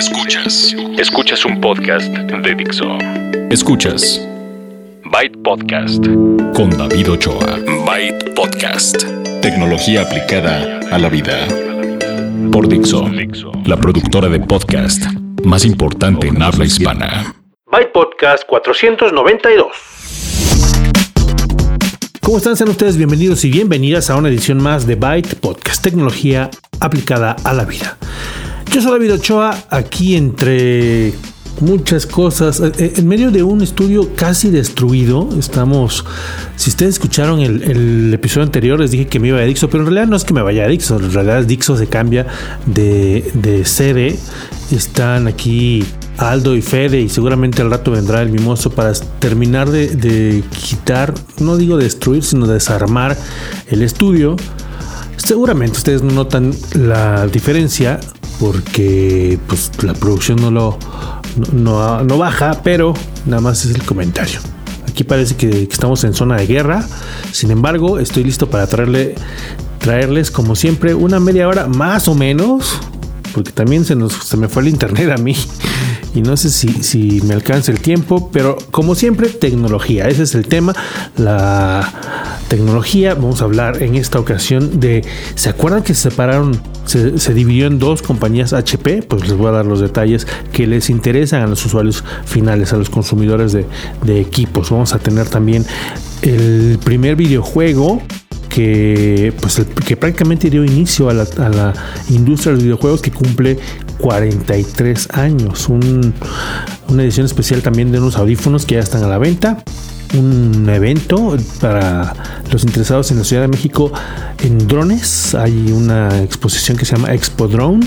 Escuchas. Escuchas un podcast de Dixo. Escuchas. Byte Podcast. Con David Ochoa. Byte Podcast. Tecnología aplicada a la vida. Por Dixo. La productora de podcast más importante en habla hispana. Byte Podcast 492. ¿Cómo están? Sean ustedes bienvenidos y bienvenidas a una edición más de Byte Podcast, tecnología aplicada a la vida. Yo soy David Ochoa, aquí entre muchas cosas, eh, eh, en medio de un estudio casi destruido, estamos, si ustedes escucharon el, episodio anterior, les dije que me iba a Dixo, pero en realidad no es que me vaya a Dixo, en realidad Dixo se cambia de, de sede, están aquí Aldo y Fede y seguramente al rato vendrá el mimoso para terminar de, de quitar, no digo destruir, sino desarmar el estudio. Seguramente ustedes notan la diferencia porque pues la producción no lo no, baja, pero nada más es el comentario. Aquí parece que, estamos en zona de guerra. Sin embargo, estoy listo para traerle traerles como siempre una media hora más o menos, porque también se nos se me fue el internet a mí y no sé si, si me alcanza el tiempo, pero como siempre, tecnología. Ese es el tema, la tecnología. Vamos a hablar en esta ocasión de, ¿se acuerdan que se separaron, se, dividió en dos compañías HP? Pues les voy a dar los detalles que les interesan a los usuarios finales, a los consumidores de, de equipos. Vamos a tener también el primer videojuego que, pues, que prácticamente dio inicio a la, industria de los videojuegos que cumple 43 años. una edición especial también de unos audífonos que ya están a la venta. Un evento para los interesados en la Ciudad de México en drones. Hay una exposición que se llama Expo Drone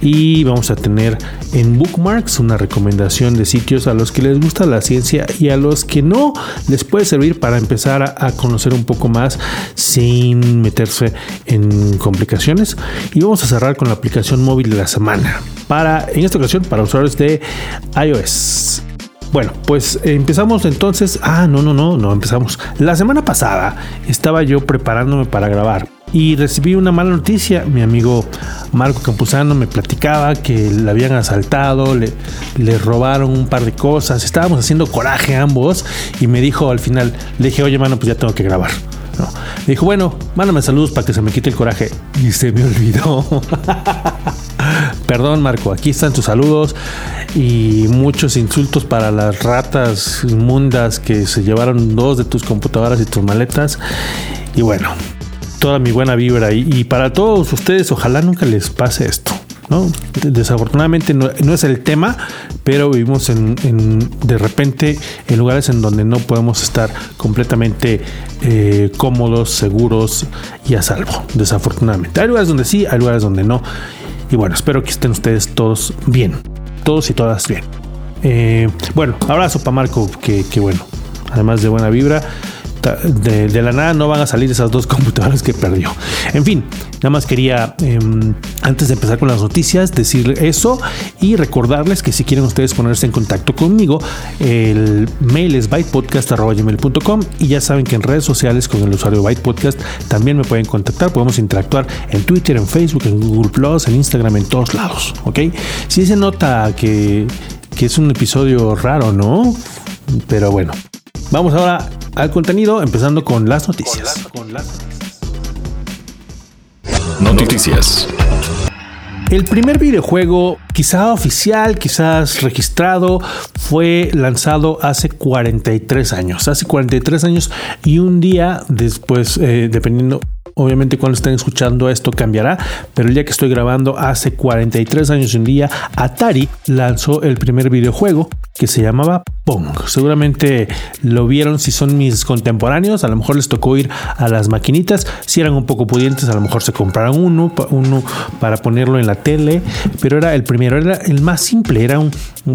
y vamos a tener en Bookmarks una recomendación de sitios a los que les gusta la ciencia y a los que no les puede servir para empezar a, conocer un poco más sin meterse en complicaciones y vamos a cerrar con la aplicación móvil de la semana para en esta ocasión para usuarios de iOS bueno, pues empezamos entonces. Ah, no, no, no, no empezamos. La semana pasada estaba yo preparándome para grabar y recibí una mala noticia. Mi amigo Marco Campuzano me platicaba que le habían asaltado, le, robaron un par de cosas. Estábamos haciendo coraje ambos y me dijo al final, le dije, oye, mano, pues ya tengo que grabar. Me dijo, bueno, mándame saludos para que se me quite el coraje. Y se me olvidó. Perdón, Marco, aquí están tus saludos y muchos insultos para las ratas inmundas que se llevaron dos de tus computadoras y tus maletas. Y bueno, toda mi buena vibra. Y, para todos ustedes, ojalá nunca les pase esto. ¿no? Desafortunadamente no, es el tema, pero vivimos en, de repente en lugares en donde no podemos estar completamente eh, cómodos, seguros y a salvo. Desafortunadamente. Hay lugares donde sí, hay lugares donde no. Y bueno, espero que estén ustedes todos bien. Todos y todas bien. Eh, bueno, abrazo para Marco, que, que bueno, además de buena vibra de, la nada no van a salir esas dos computadoras que perdió. En fin, nada más quería, em, antes de empezar con las noticias, decir eso y recordarles que si quieren ustedes ponerse en contacto conmigo, el mail es bytepodcast.com y ya saben que en redes sociales con el usuario bytepodcast también me pueden contactar. Podemos interactuar en Twitter, en Facebook, en Google Plus, en Instagram, en todos lados. Ok, si se nota que, que es un episodio raro, ¿no? Pero bueno, vamos ahora al contenido, empezando con las noticias. Noticias. El primer videojuego, quizá oficial, quizás registrado, fue lanzado hace 43 años. Hace 43 años y un día después, eh, dependiendo Obviamente cuando estén escuchando esto cambiará, pero el día que estoy grabando hace 43 años y un día, Atari lanzó el primer videojuego que se llamaba Pong. Seguramente lo vieron si son mis contemporáneos, a lo mejor les tocó ir a las maquinitas, si eran un poco pudientes, a lo mejor se compraron uno, uno para ponerlo en la tele, pero era el primero, era el más simple, era un,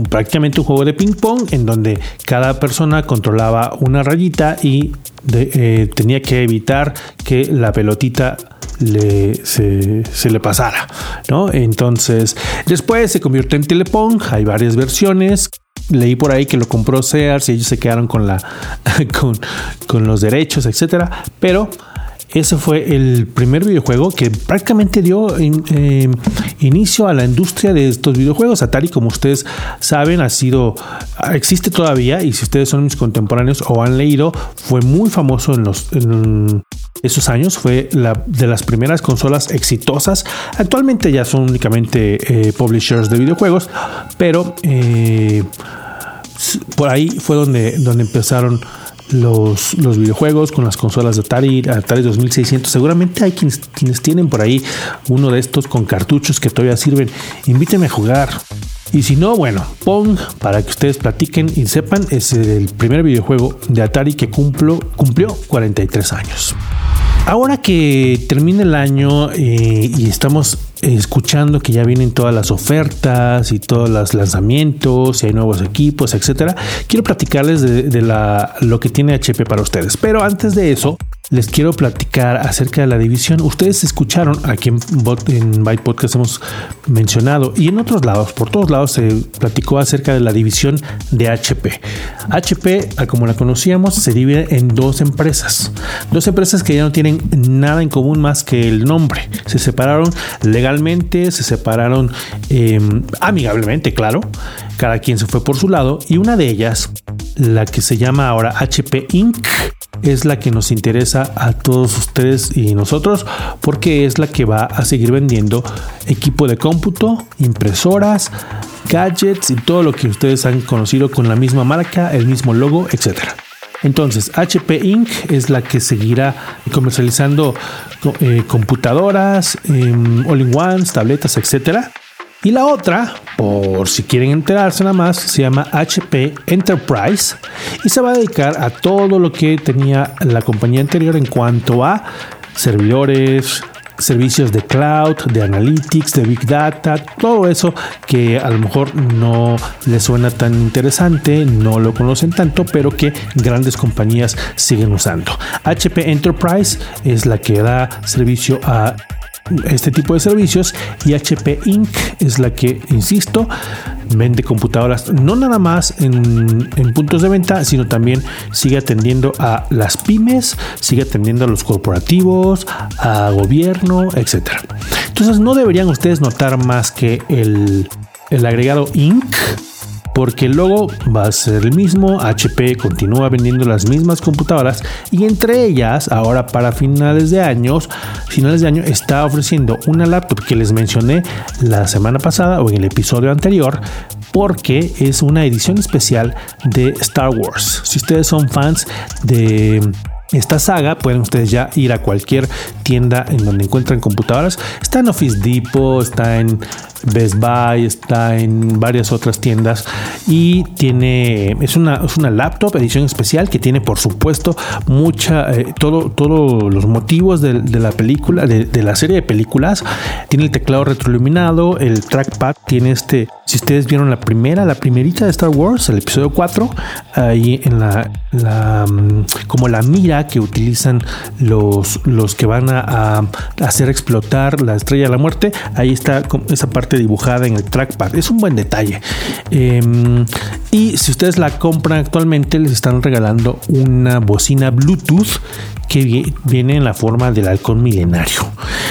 prácticamente un juego de ping pong en donde cada persona controlaba una rayita y eh, tenía que evitar que la pelotita le, se, le pasara, ¿no? Entonces, después se convirtió en Telepong, hay varias versiones. Leí por ahí que lo compró Sears y ellos se quedaron con, la, con, con los derechos, etcétera. Pero Ese fue el primer videojuego que prácticamente dio eh, inicio a la industria de estos videojuegos. Atari, como ustedes saben, ha sido, existe todavía y si ustedes son mis contemporáneos o han leído, fue muy famoso en los esos años. Fue la de las primeras consolas exitosas. Actualmente ya son únicamente eh, publishers de videojuegos, pero eh, por ahí fue donde, donde empezaron los, los videojuegos con las consolas de Atari, Atari 2600. Seguramente hay quienes, quienes tienen por ahí uno de estos con cartuchos que todavía sirven. Invíteme a jugar. Y si no, bueno, Pong, para que ustedes platiquen y sepan, es el primer videojuego de Atari que cumplió 43 años. Ahora que termina el año eh, y estamos escuchando que ya vienen todas las ofertas y todos los lanzamientos y hay nuevos equipos, etcétera, quiero platicarles de, lo que tiene HP para ustedes. Pero antes de eso, les quiero platicar acerca de la división. Ustedes escucharon aquí en, en Byte Podcast hemos mencionado y en otros lados, por todos lados se platicó acerca de la división de HP. HP, como la conocíamos, se divide en dos empresas. Dos empresas que ya no tienen nada en común más que el nombre. Se separaron legalmente, se separaron em, amigablemente, claro. Cada quien se fue por su lado y una de ellas, la que se llama ahora HP Inc., es la que nos interesa a todos ustedes y nosotros porque es la que va a seguir vendiendo equipo de cómputo, impresoras, gadgets y todo lo que ustedes han conocido con la misma marca, el mismo logo, etc. Entonces, HP Inc. es la que seguirá comercializando eh, computadoras, em, all-in-ones, tabletas, etcétera y la otra, por si quieren enterarse nada más, se llama HP Enterprise y se va a dedicar a todo lo que tenía la compañía anterior en cuanto a servidores, servicios de cloud, de analytics, de big data, todo eso que a lo mejor no les suena tan interesante, no lo conocen tanto, pero que grandes compañías siguen usando. HP Enterprise es la que da servicio a este tipo de servicios y HP Inc. es la que, insisto, vende computadoras no nada más en, puntos de venta, sino también sigue atendiendo a las pymes, sigue atendiendo a los corporativos, a gobierno, etcétera. Entonces no deberían ustedes notar más que el, el agregado Inc porque el logo va a ser el mismo, HP continúa vendiendo las mismas computadoras y entre ellas, ahora para finales de años, finales de año está ofreciendo una laptop que les mencioné la semana pasada o en el episodio anterior porque es una edición especial de Star Wars. Si ustedes son fans de esta saga pueden ustedes ya ir a cualquier tienda en donde encuentran computadoras. Está en Office Depot, está en Best Buy, está en varias otras tiendas. Y tiene es una, es una laptop edición especial que tiene por supuesto mucha eh, todo todos los motivos de, la película de, la serie de películas. Tiene el teclado retroiluminado el trackpad tiene este si ustedes vieron la primera, la primerita de Star Wars, el episodio 4, ahí en la, mm, como la mira que utilizan los, los que van a, hacer explotar la estrella de la muerte, ahí está esa parte dibujada en el trackpad. Es un buen detalle. Em, y si ustedes la compran actualmente, les están regalando una bocina Bluetooth que viene en la forma del halcón milenario.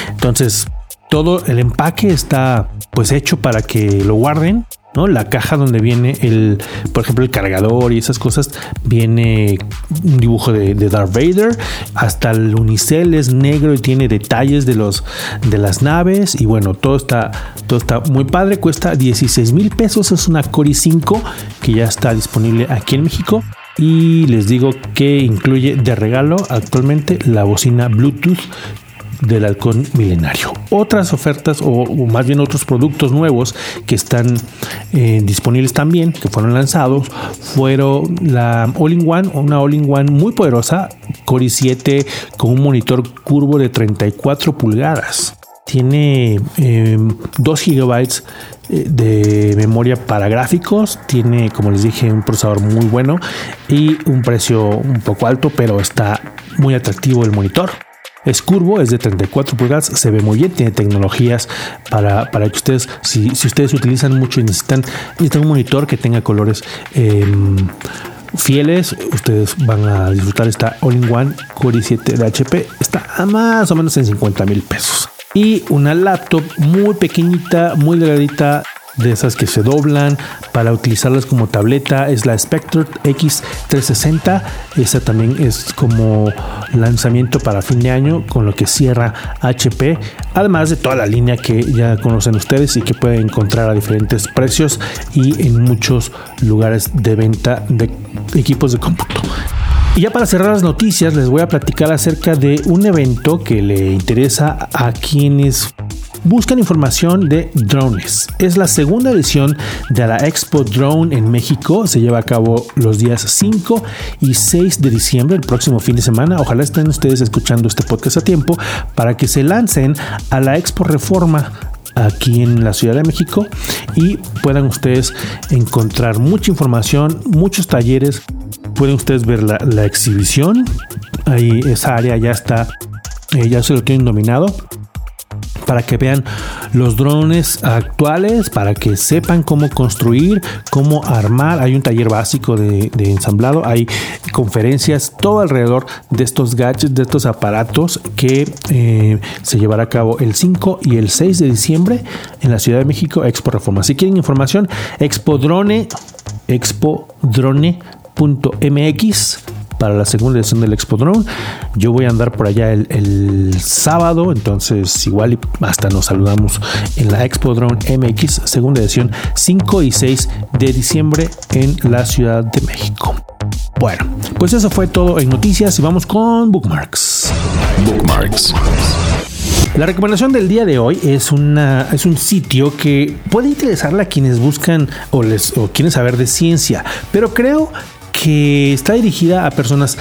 Entonces, todo el empaque está pues hecho para que lo guarden. ¿No? La caja donde viene el, por ejemplo, el cargador y esas cosas, viene un dibujo de, Darth Vader. Hasta el unicel es negro y tiene detalles de los de las naves. Y bueno, todo está, todo está muy padre. Cuesta 16 mil pesos. Es una Core 5 que ya está disponible aquí en México. Y les digo que incluye de regalo actualmente la bocina Bluetooth del halcón milenario. Otras ofertas o, más bien otros productos nuevos que están eh, disponibles también, que fueron lanzados, fueron la All-in-One, una All-in-One muy poderosa, Core i7 con un monitor curvo de 34 pulgadas. Tiene 2 em, eh, de memoria para gráficos. Tiene, como les dije, un procesador muy bueno y un precio un poco alto, pero está muy atractivo el monitor. Es curvo, es de 34 pulgadas, se ve muy bien, tiene tecnologías para, para que ustedes, si, ustedes utilizan mucho y necesitan, necesitan un monitor que tenga colores em, fieles, ustedes van a disfrutar esta All-in-One Core i7 de HP. Está a más o menos en 50 mil pesos. Y una laptop muy pequeñita, muy delgadita, de esas que se doblan. Para utilizarlas como tableta es la Spectre X360 esa también es como lanzamiento para fin de año con lo que cierra HP además de toda la línea que ya conocen ustedes y que pueden encontrar a diferentes precios y en muchos lugares de venta de equipos de cómputo. Y ya para cerrar las noticias les voy a platicar acerca de un evento que le interesa a quienes buscan información de drones. Es la segunda edición de la Expo Drone en México. Se lleva a cabo los días 5 y 6 de diciembre, el próximo fin de semana. Ojalá estén ustedes escuchando este podcast a tiempo para que se lancen a la Expo Reforma aquí en la Ciudad de México y puedan ustedes encontrar mucha información, muchos talleres. Pueden ustedes ver la, exhibición. Ahí esa área ya está, eh, ya se lo tienen dominado para que vean los drones actuales, para que sepan cómo construir, cómo armar. Hay un taller básico de, ensamblado, hay conferencias todo alrededor de estos gadgets, de estos aparatos que eh, se llevará a cabo el 5 y el 6 de diciembre en la Ciudad de México, Expo Reforma. Si quieren información, Expo Drone, expodrone.mx para la segunda edición del Expo Drone. Yo voy a andar por allá el, sábado, entonces igual hasta nos saludamos en la Expo Drone MX, segunda edición 5 y 6 de diciembre en la Ciudad de México. Bueno, pues eso fue todo en noticias y vamos con bookmarks. Bookmarks. La recomendación del día de hoy es, una, es un sitio que puede interesarle a quienes buscan o, les, o quieren saber de ciencia, pero creo que está dirigida a personas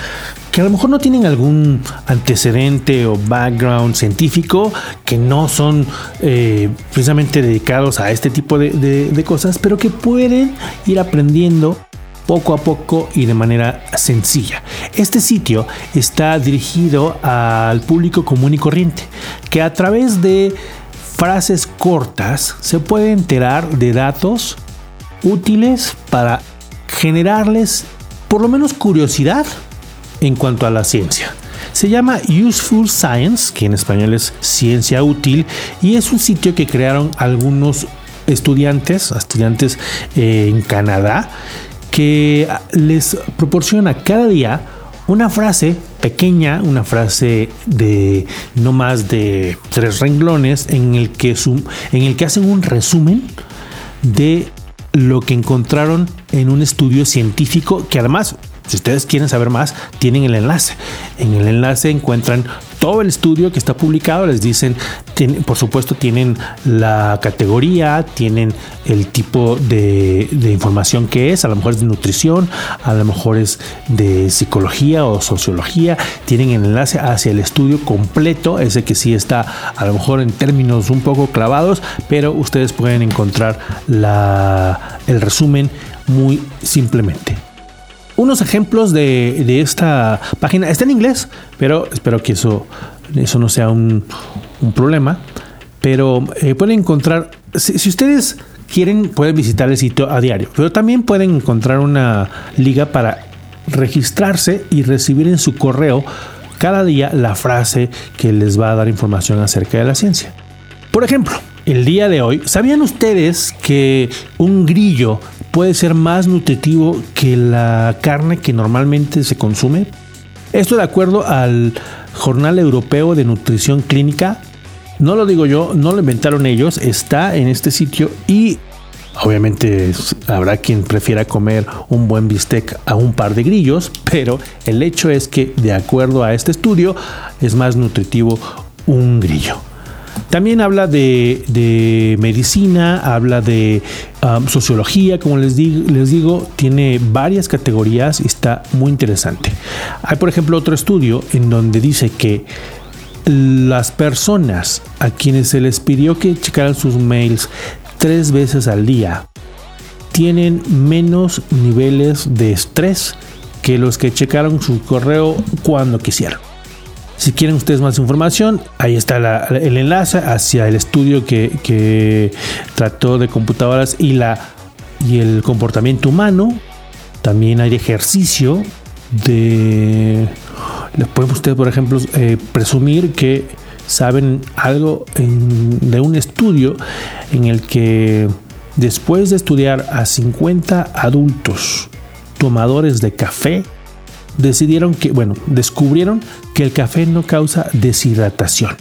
que a lo mejor no tienen algún antecedente o background científico, que no son eh, precisamente dedicados a este tipo de, cosas, pero que pueden ir aprendiendo poco a poco y de manera sencilla. Este sitio está dirigido al público común y corriente, que a través de frases cortas se puede enterar de datos útiles para generarles por lo menos curiosidad en cuanto a la ciencia. Se llama Useful Science, que en español es ciencia útil, y es un sitio que crearon algunos estudiantes, estudiantes eh, en Canadá, que les proporciona cada día una frase pequeña, una frase de no más de tres renglones, en el que, en el que hacen un resumen de lo que encontraron en un estudio científico que además si ustedes quieren saber más, tienen el enlace. En el enlace encuentran todo el estudio que está publicado. Les dicen, por supuesto, tienen la categoría, tienen el tipo de, información que es. A lo mejor es de nutrición, a lo mejor es de psicología o sociología. Tienen el enlace hacia el estudio completo, ese que sí está a lo mejor en términos un poco clavados, pero ustedes pueden encontrar el resumen muy simplemente unos ejemplos de, esta página. Está en inglés, pero espero que eso, eso no sea un, problema. Pero eh, pueden encontrar, si, ustedes quieren, pueden visitar el sitio a diario, pero también pueden encontrar una liga para registrarse y recibir en su correo cada día la frase que les va a dar información acerca de la ciencia. Por ejemplo, el día de hoy, ¿sabían ustedes que un grillo puede ser más nutritivo que la carne que normalmente se consume. Esto de acuerdo al Jornal Europeo de Nutrición Clínica. No lo digo yo, no lo inventaron ellos, está en este sitio y obviamente habrá quien prefiera comer un buen bistec a un par de grillos, pero el hecho es que de acuerdo a este estudio es más nutritivo un grillo. También habla de, medicina, habla de um, sociología, como les les digo, tiene varias categorías y está muy interesante. Hay, por ejemplo, otro estudio en donde dice que las personas a quienes se les pidió que checaran sus mails tres veces al día tienen menos niveles de estrés que los que checaron su correo cuando quisieron. Si quieren ustedes más información, ahí está el enlace hacia el estudio que, trató de computadoras y, la, y el comportamiento humano. También hay ejercicio de... Puede usted, por ejemplo, eh, presumir que saben algo de un estudio en el que después de estudiar a 50 adultos tomadores de café, decidieron que, bueno, descubrieron que el café no causa deshidratación.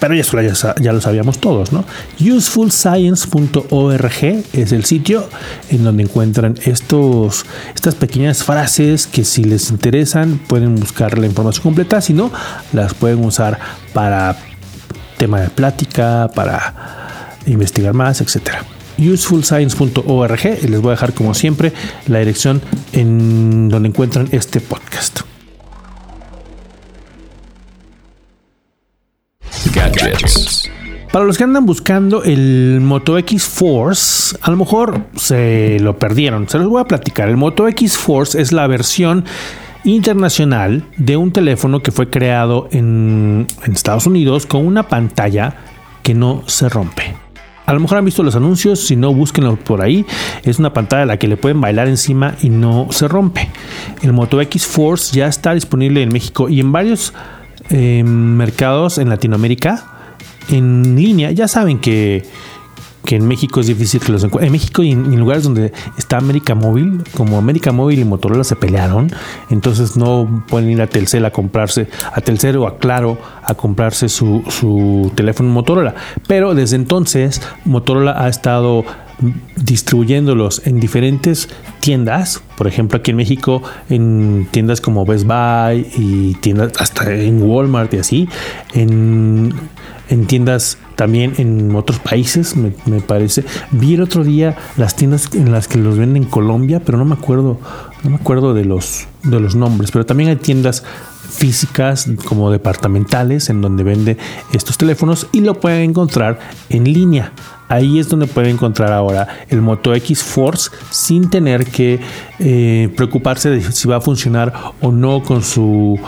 Pero eso ya, lo sabíamos todos, ¿no? Usefulscience.org es el sitio en donde encuentran estos, estas pequeñas frases que si les interesan pueden buscar la información completa, si no, las pueden usar para tema de plática, para investigar más, etcétera usefulscience.org y les voy a dejar como siempre la dirección en donde encuentran este podcast. Para los que andan buscando el Moto X Force, a lo mejor se lo perdieron. Se los voy a platicar. El Moto X Force es la versión internacional de un teléfono que fue creado en, en Estados Unidos con una pantalla que no se rompe. A lo mejor han visto los anuncios, si no, búsquenlo por ahí. Es una pantalla a la que le pueden bailar encima y no se rompe. El Moto X Force ya está disponible en México y en varios eh, mercados en Latinoamérica en línea. Ya saben que que en México es difícil que los encuentren. En México y en, lugares donde está América Móvil, como América Móvil y Motorola se pelearon, entonces no pueden ir a Telcel a comprarse, a Telcel o a Claro a comprarse su, su teléfono Motorola. Pero desde entonces Motorola ha estado distribuyéndolos en diferentes tiendas, por ejemplo aquí en México en tiendas como Best Buy y tiendas hasta en Walmart y así, en, en tiendas también en otros países, me, parece. Vi el otro día las tiendas en las que los venden en Colombia, pero no me acuerdo, no me acuerdo de los, de los nombres. Pero también hay tiendas físicas como departamentales en donde vende estos teléfonos y lo pueden encontrar en línea. Ahí es donde pueden encontrar ahora el Moto X Force sin tener que eh, preocuparse de si va a funcionar o no con su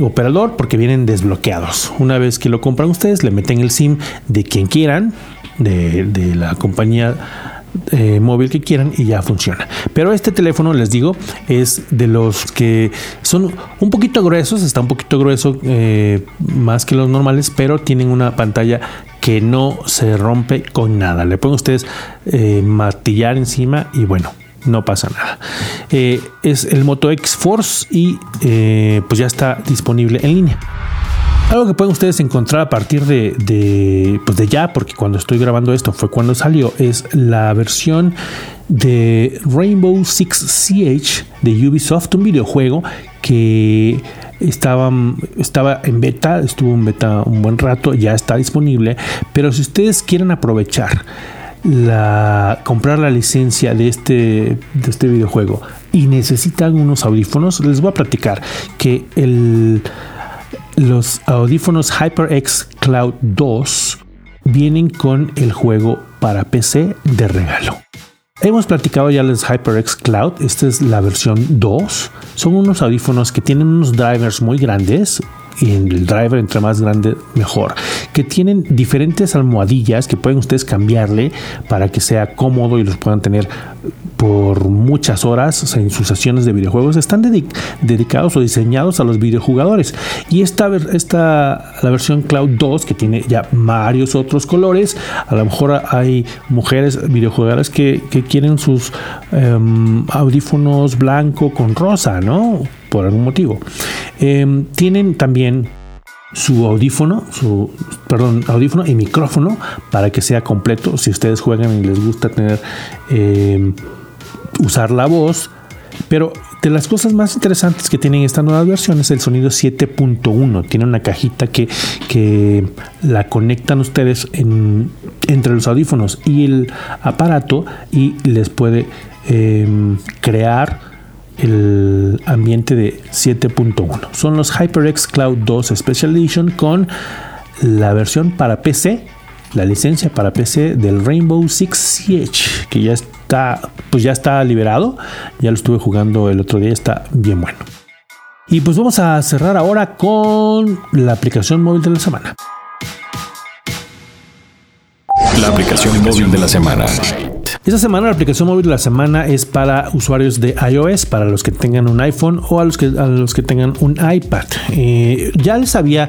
operador porque vienen desbloqueados. Una vez que lo compran ustedes, le meten el SIM de quien quieran, de, la compañía eh, móvil que quieran y ya funciona. Pero este teléfono, les digo, es de los que son un poquito gruesos, está un poquito grueso eh, más que los normales, pero tienen una pantalla que no se rompe con nada. Le pueden ustedes eh, martillar encima y bueno, no pasa nada. Eh, es el Moto X Force y eh, pues ya está disponible en línea. Algo que pueden ustedes encontrar a partir de, de, pues de ya, porque cuando estoy grabando esto fue cuando salió, es la versión de Rainbow Six Siege de Ubisoft, un videojuego que estaba, en beta, estuvo en beta un buen rato, ya está disponible, pero si ustedes quieren aprovechar la, comprar la licencia de este, de este videojuego y necesitan unos audífonos, les voy a platicar que el, los audífonos HyperX Cloud 2 vienen con el juego para PC de regalo. Hemos platicado ya los HyperX Cloud, esta es la versión 2. Son unos audífonos que tienen unos drivers muy grandes, y el driver entre más grande mejor. Que tienen diferentes almohadillas que pueden ustedes cambiarle para que sea cómodo y los puedan tener por muchas horas en sus sesiones de videojuegos. Están dedicados o diseñados a los videojugadores. Y esta, esta la versión Cloud 2 que tiene ya varios otros colores a lo mejor hay mujeres videojugadoras que, quieren sus em, audífonos blanco con rosa no por algún motivo. Em, tienen también su audífono, su perdón, audífono y micrófono para que sea completo. Si ustedes juegan y les gusta tener em, usar la voz, pero de las cosas más interesantes que tienen esta nueva versión es el sonido 7.1. Tiene una cajita que, que la conectan ustedes entre los audífonos y el aparato y les puede em, crear el ambiente de 7.1. Son los HyperX Cloud 2 Special Edition con la versión para PC, la licencia para PC del Rainbow Six Siege, que ya está, pues ya está liberado. Ya lo estuve jugando el otro día, está bien bueno. Y pues vamos a cerrar ahora con la aplicación móvil de la semana. La aplicación móvil de la semana. Esta semana la aplicación móvil de la semana es para usuarios de iOS, para los que tengan un iPhone o a los que, a los que tengan un iPad. Eh, ya les había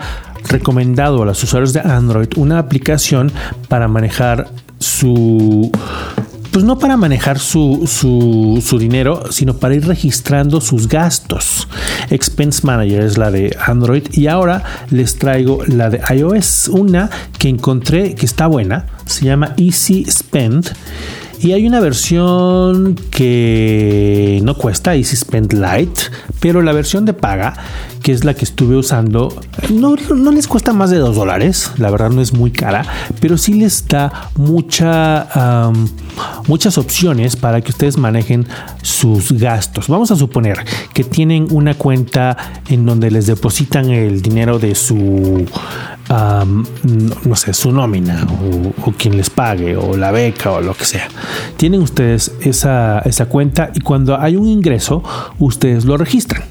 recomendado a los usuarios de Android una aplicación para manejar su pues no para manejar su, su, dinero, sino para ir registrando sus gastos. Expense Manager es la de Android y ahora les traigo la de iOS, una que encontré que está buena, se llama Easy Spend y hay una versión que no cuesta, Easy Spend Lite, pero la versión de paga, que es la que estuve usando, no, les cuesta más de 2 dólares, la verdad no es muy cara, pero sí les da mucha, muchas opciones para que ustedes manejen sus gastos. Vamos a suponer que tienen una cuenta en donde les depositan el dinero de su no sé, su nómina o, quien les pague o la beca o lo que sea. Tienen ustedes esa, esa cuenta y cuando hay un ingreso, ustedes lo registran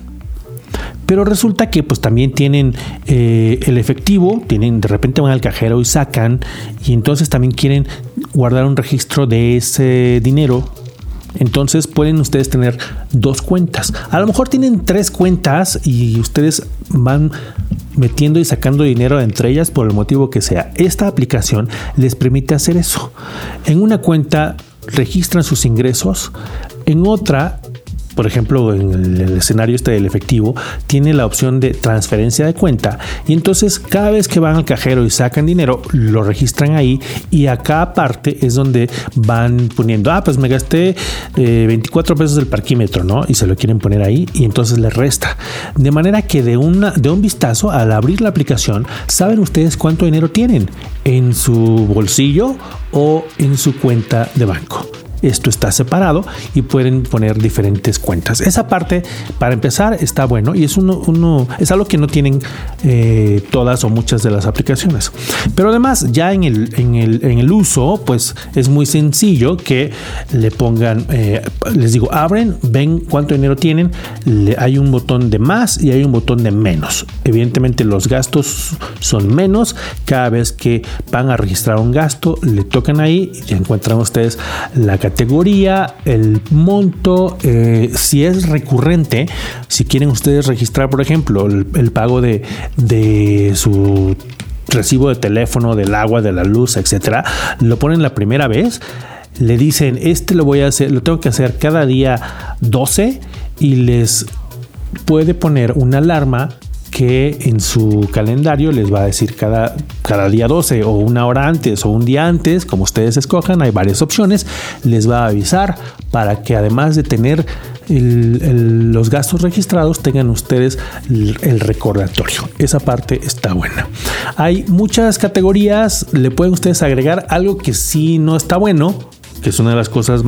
pero resulta que pues también tienen eh, el efectivo, tienen de repente van al cajero y sacan y entonces también quieren guardar un registro de ese dinero entonces pueden ustedes tener dos cuentas. A lo mejor tienen tres cuentas y ustedes van metiendo y sacando dinero entre ellas por el motivo que sea. Esta aplicación les permite hacer eso. En una cuenta registran sus ingresos, en otra por ejemplo, en el, escenario este del efectivo, tiene la opción de transferencia de cuenta y entonces cada vez que van al cajero y sacan dinero, lo registran ahí y acá aparte es donde van poniendo, ah, pues me gasté 24 eh, pesos del parquímetro, ¿no? Y se lo quieren poner ahí y entonces les resta. De manera que de, de un vistazo, al abrir la aplicación, saben ustedes cuánto dinero tienen en su bolsillo o en su cuenta de banco esto está separado y pueden poner diferentes cuentas. Esa parte, para empezar, está bueno y es uno, es algo que no tienen eh, todas o muchas de las aplicaciones. Pero además, ya en el, en el, uso, pues es muy sencillo que le pongan, eh, les digo, abren, ven cuánto dinero tienen, hay un botón de más y hay un botón de menos. Evidentemente los gastos son menos. Cada vez que van a registrar un gasto, le tocan ahí y encuentran ustedes la categoría categoría, el monto, eh, si es recurrente, si quieren ustedes registrar, por ejemplo, el, pago de, de su recibo de teléfono, del agua, de la luz, etcétera, lo ponen la primera vez, le dicen, este lo voy a hacer, lo tengo que hacer cada día 12 y les puede poner una alarma que en su calendario les va a decir cada, cada día 12 o una hora antes o un día antes, como ustedes escojan, hay varias opciones, les va a avisar para que además de tener los gastos registrados tengan ustedes el, recordatorio. Esa parte está buena. Hay muchas categorías, le pueden ustedes agregar algo que sí no está bueno, que es una de las cosas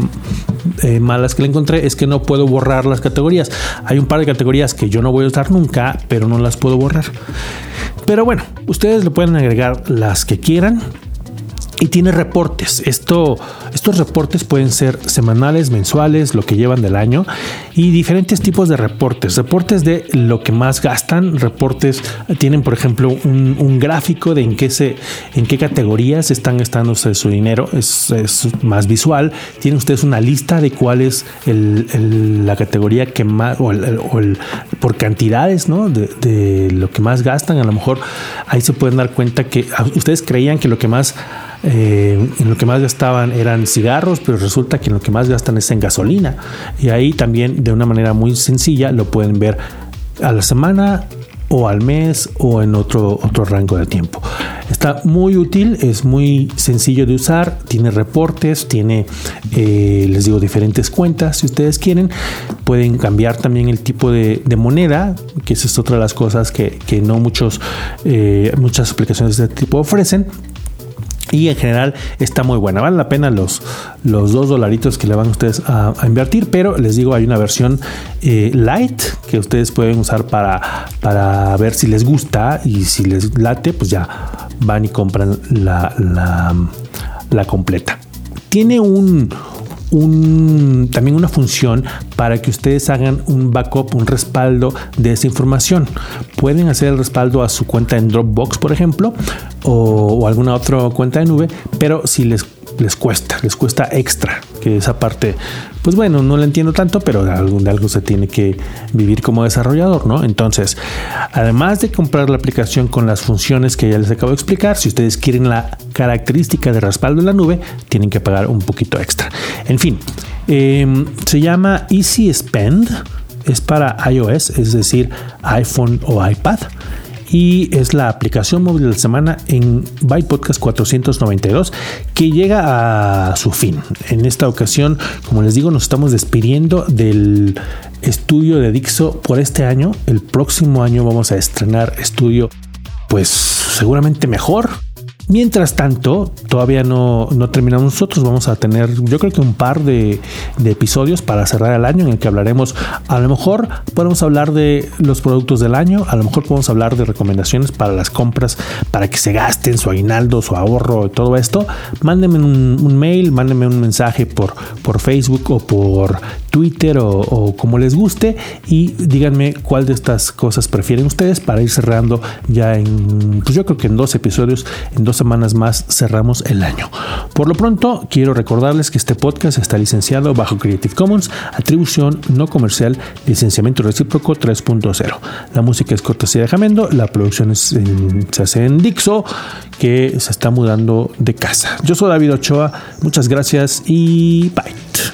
eh, malas que le encontré, es que no puedo borrar las categorías. Hay un par de categorías que yo no voy a usar nunca, pero no las puedo borrar. Pero bueno, ustedes le pueden agregar las que quieran y tiene reportes. Esto, estos reportes pueden ser semanales, mensuales, lo que llevan del año y diferentes tipos de reportes. Reportes de lo que más gastan, reportes tienen, por ejemplo, un, gráfico de en qué se, en qué categorías están gastando su dinero. Es, más visual. Tienen ustedes una lista de cuál es la categoría que más o, el, por cantidades, ¿no? De, de lo que más gastan. A lo mejor ahí se pueden dar cuenta que ustedes creían que lo que más eh, en lo que más gastaban eran cigarros, pero resulta que en lo que más gastan es en gasolina. Y ahí también de una manera muy sencilla lo pueden ver a la semana o al mes o en otro, otro rango de tiempo. Está muy útil, es muy sencillo de usar, tiene reportes, tiene, eh, les digo, diferentes cuentas si ustedes quieren. Pueden cambiar también el tipo de, moneda, que esa es otra de las cosas que, no muchos, eh, muchas aplicaciones de este tipo ofrecen y en general está muy buena. Vale la pena los, los dos dolaritos que le van ustedes a, invertir, pero les digo, hay una versión eh, light que ustedes pueden usar para, para ver si les gusta y si les late, pues ya van y compran la, la, la completa. Tiene un, también una función para que ustedes hagan un backup, un respaldo de esa información. Pueden hacer el respaldo a su cuenta en Dropbox, por ejemplo, o, alguna otra cuenta de nube, pero si les les cuesta, les cuesta extra, que esa parte, pues bueno, no la entiendo tanto, pero de algo, de algo se tiene que vivir como desarrollador, ¿no? Entonces, además de comprar la aplicación con las funciones que ya les acabo de explicar, si ustedes quieren la característica de respaldo en la nube, tienen que pagar un poquito extra. En fin, em, se llama Easy Spend, es para iOS, es decir, iPhone o iPad y es la aplicación móvil de la semana en Byte Podcast 492 que llega a su fin. En esta ocasión, como les digo, nos estamos despidiendo del estudio de Dixo por este año. El próximo año vamos a estrenar estudio pues seguramente mejor Mientras tanto, todavía no, terminamos nosotros. Vamos a tener, yo creo que un par de, episodios para cerrar el año en el que hablaremos. A lo mejor podemos hablar de los productos del año, a lo mejor podemos hablar de recomendaciones para las compras, para que se gasten su aguinaldo, su ahorro, todo esto. Mándenme un, mail, mándenme un mensaje por, por Facebook o por Twitter o, como les guste y díganme cuál de estas cosas prefieren ustedes para ir cerrando ya en, pues yo creo que en dos episodios, en dos semanas más cerramos el año. Por lo pronto, quiero recordarles que este podcast está licenciado bajo Creative Commons, atribución no comercial, licenciamiento recíproco 3.0. La música es cortesía de Jamendo, la producción se hace en Dixo, que se está mudando de casa. Yo soy David Ochoa, muchas gracias y bye.